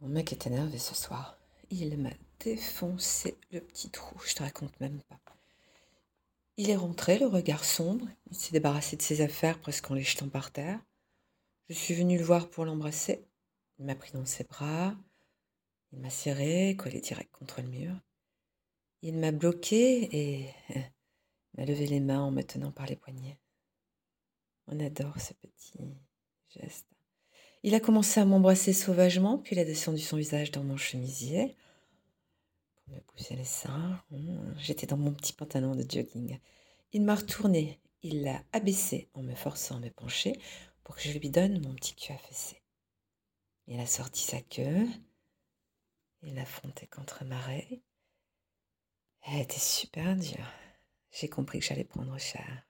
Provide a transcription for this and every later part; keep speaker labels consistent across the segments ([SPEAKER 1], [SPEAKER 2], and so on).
[SPEAKER 1] Mon mec est énervé ce soir. Il m'a défoncé le petit trou, je te raconte même pas. Il est rentré, le regard sombre. Il s'est débarrassé de ses affaires presque en les jetant par terre. Je suis venue le voir pour l'embrasser. Il m'a pris dans ses bras. Il m'a serré, collé direct contre le mur. Il m'a bloqué et m'a levé les mains en me tenant par les poignets. On adore ce petit geste. Il a commencé à m'embrasser sauvagement, puis il a descendu son visage dans mon chemisier pour me pousser les seins. Mmh, j'étais dans mon petit pantalon de jogging. Il m'a retourné, il l'a abaissé en me forçant à me pencher pour que je lui donne mon petit cul affaissé. Il a sorti sa queue, il l'a frontée contre ma raie. Elle était super dure. J'ai compris que j'allais prendre cher.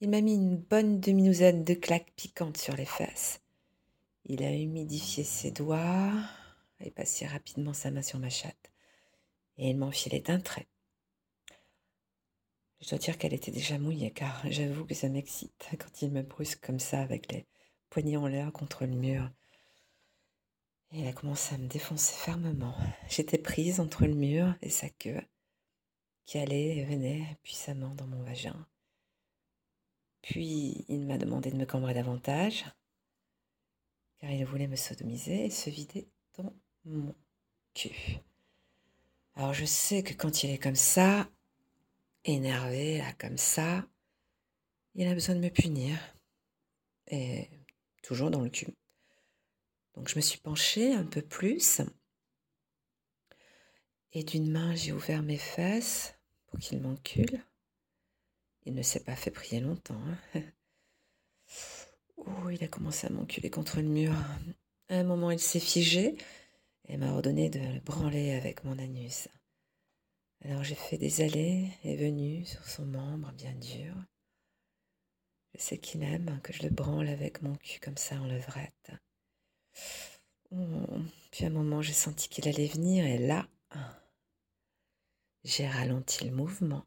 [SPEAKER 1] Il m'a mis une bonne demi-douzaine de claques piquantes sur les fesses. Il a humidifié ses doigts et passé rapidement sa main sur ma chatte. Et il m'enfilait d'un trait. Je dois dire qu'elle était déjà mouillée, car j'avoue que ça m'excite quand il me brusque comme ça avec les poignets en l'air contre le mur. Et il a commencé à me défoncer fermement. J'étais prise entre le mur et sa queue, qui allait et venait puissamment dans mon vagin. Puis il m'a demandé de me cambrer davantage, car il voulait me sodomiser et se vider dans mon cul. Alors je sais que quand il est comme ça, énervé, là, comme ça, il a besoin de me punir. Et toujours dans le cul. Donc je me suis penchée un peu plus. Et d'une main, j'ai ouvert mes fesses pour qu'il m'encule. Il ne s'est pas fait prier longtemps. Hein. Oh, il a commencé à m'enculer contre le mur. À un moment, il s'est figé et m'a ordonné de le branler avec mon anus. Alors j'ai fait des allées et venues sur son membre bien dur. Je sais qu'il aime que je le branle avec mon cul comme ça en levrette. Oh, puis à un moment, j'ai senti qu'il allait venir et là, j'ai ralenti le mouvement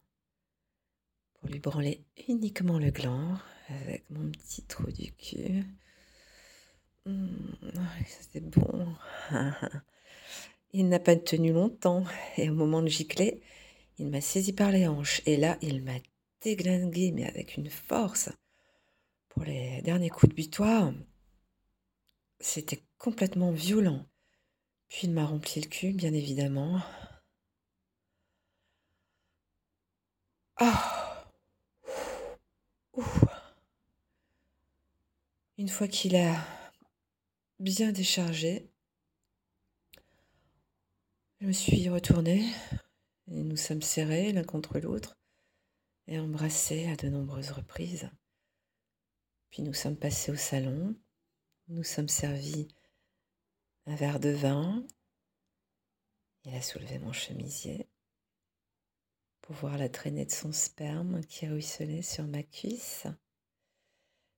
[SPEAKER 1] pour lui branler uniquement le gland avec mon petit trou du cul. Mmh, C'était bon. il n'a pas tenu longtemps et au moment de gicler, il m'a saisi par les hanches et là, il m'a déglingué mais avec une force. Pour les derniers coups de butoir, c'était complètement violent. Puis il m'a rempli le cul, bien évidemment. Ah Une fois qu'il a bien déchargé, je me suis retournée et nous sommes serrés l'un contre l'autre et embrassés à de nombreuses reprises. Puis nous sommes passés au salon, nous sommes servis un verre de vin. Il a soulevé mon chemisier pour voir la traînée de son sperme qui ruisselait sur ma cuisse.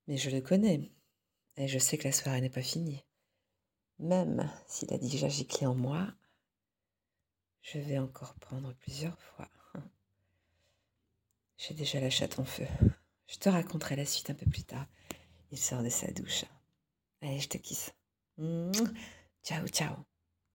[SPEAKER 1] Mais je le connais, et je sais que la soirée n'est pas finie. Même s'il a déjà giclé en moi, je vais encore prendre plusieurs fois. J'ai déjà la chatte en feu. Je te raconterai la suite un peu plus tard. Il sort de sa douche. Allez, je te kiss. Ciao, ciao.